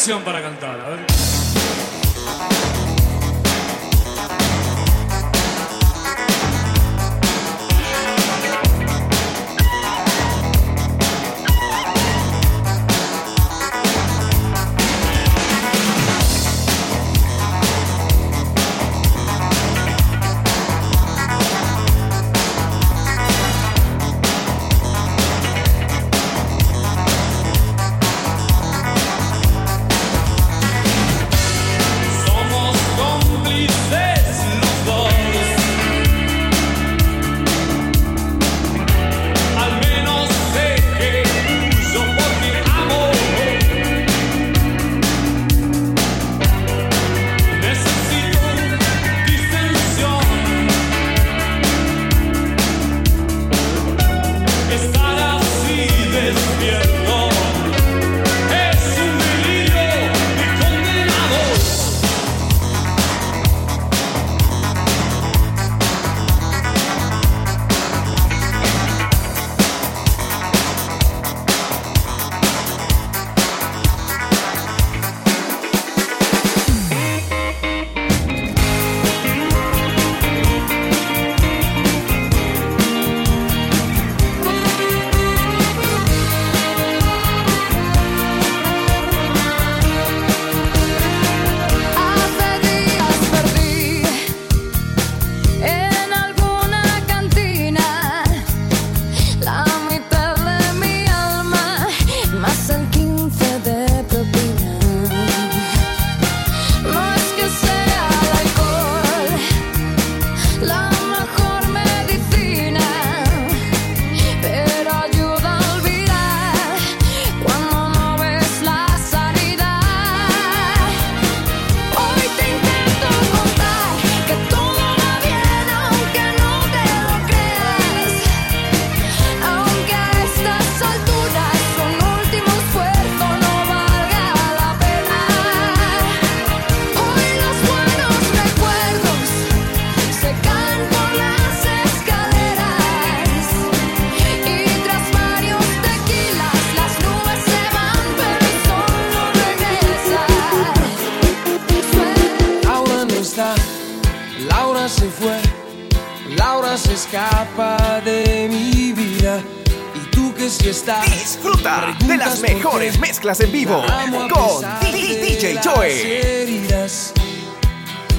canción para cantar. A ver. Escapa de mi vida. Y tú que si estás, Disfruta de las mejores mezclas en vivo con DJ las Joe. heridas.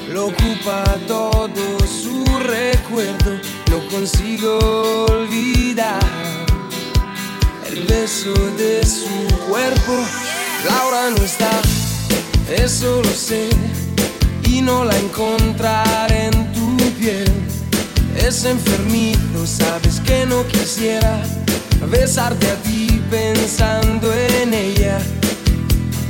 Lo ocupa todo su recuerdo, no consigo olvidar el beso de su cuerpo. Laura no está, eso lo sé, y no la encontraré en tu piel. Es enfermizo, sabes que no quisiera besarte a ti pensando en ella.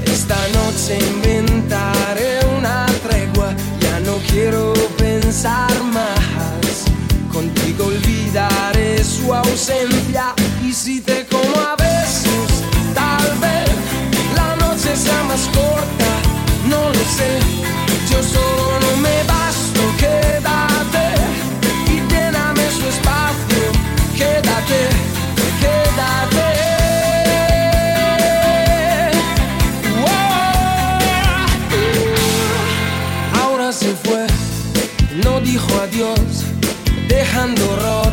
Esta noche inventaré una tregua, ya no quiero pensar más. Contigo olvidaré su ausencia y si te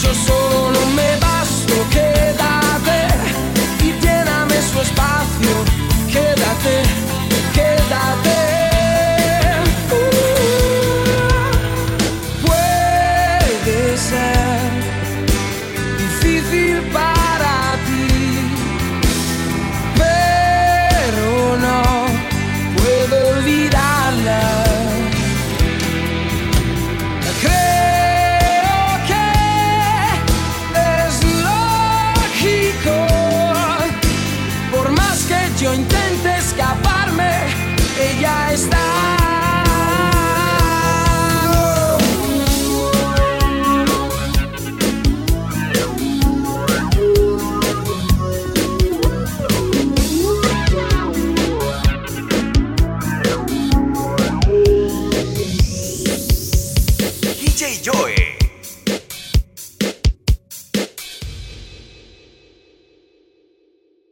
faccio solo, non me basto che da yo intento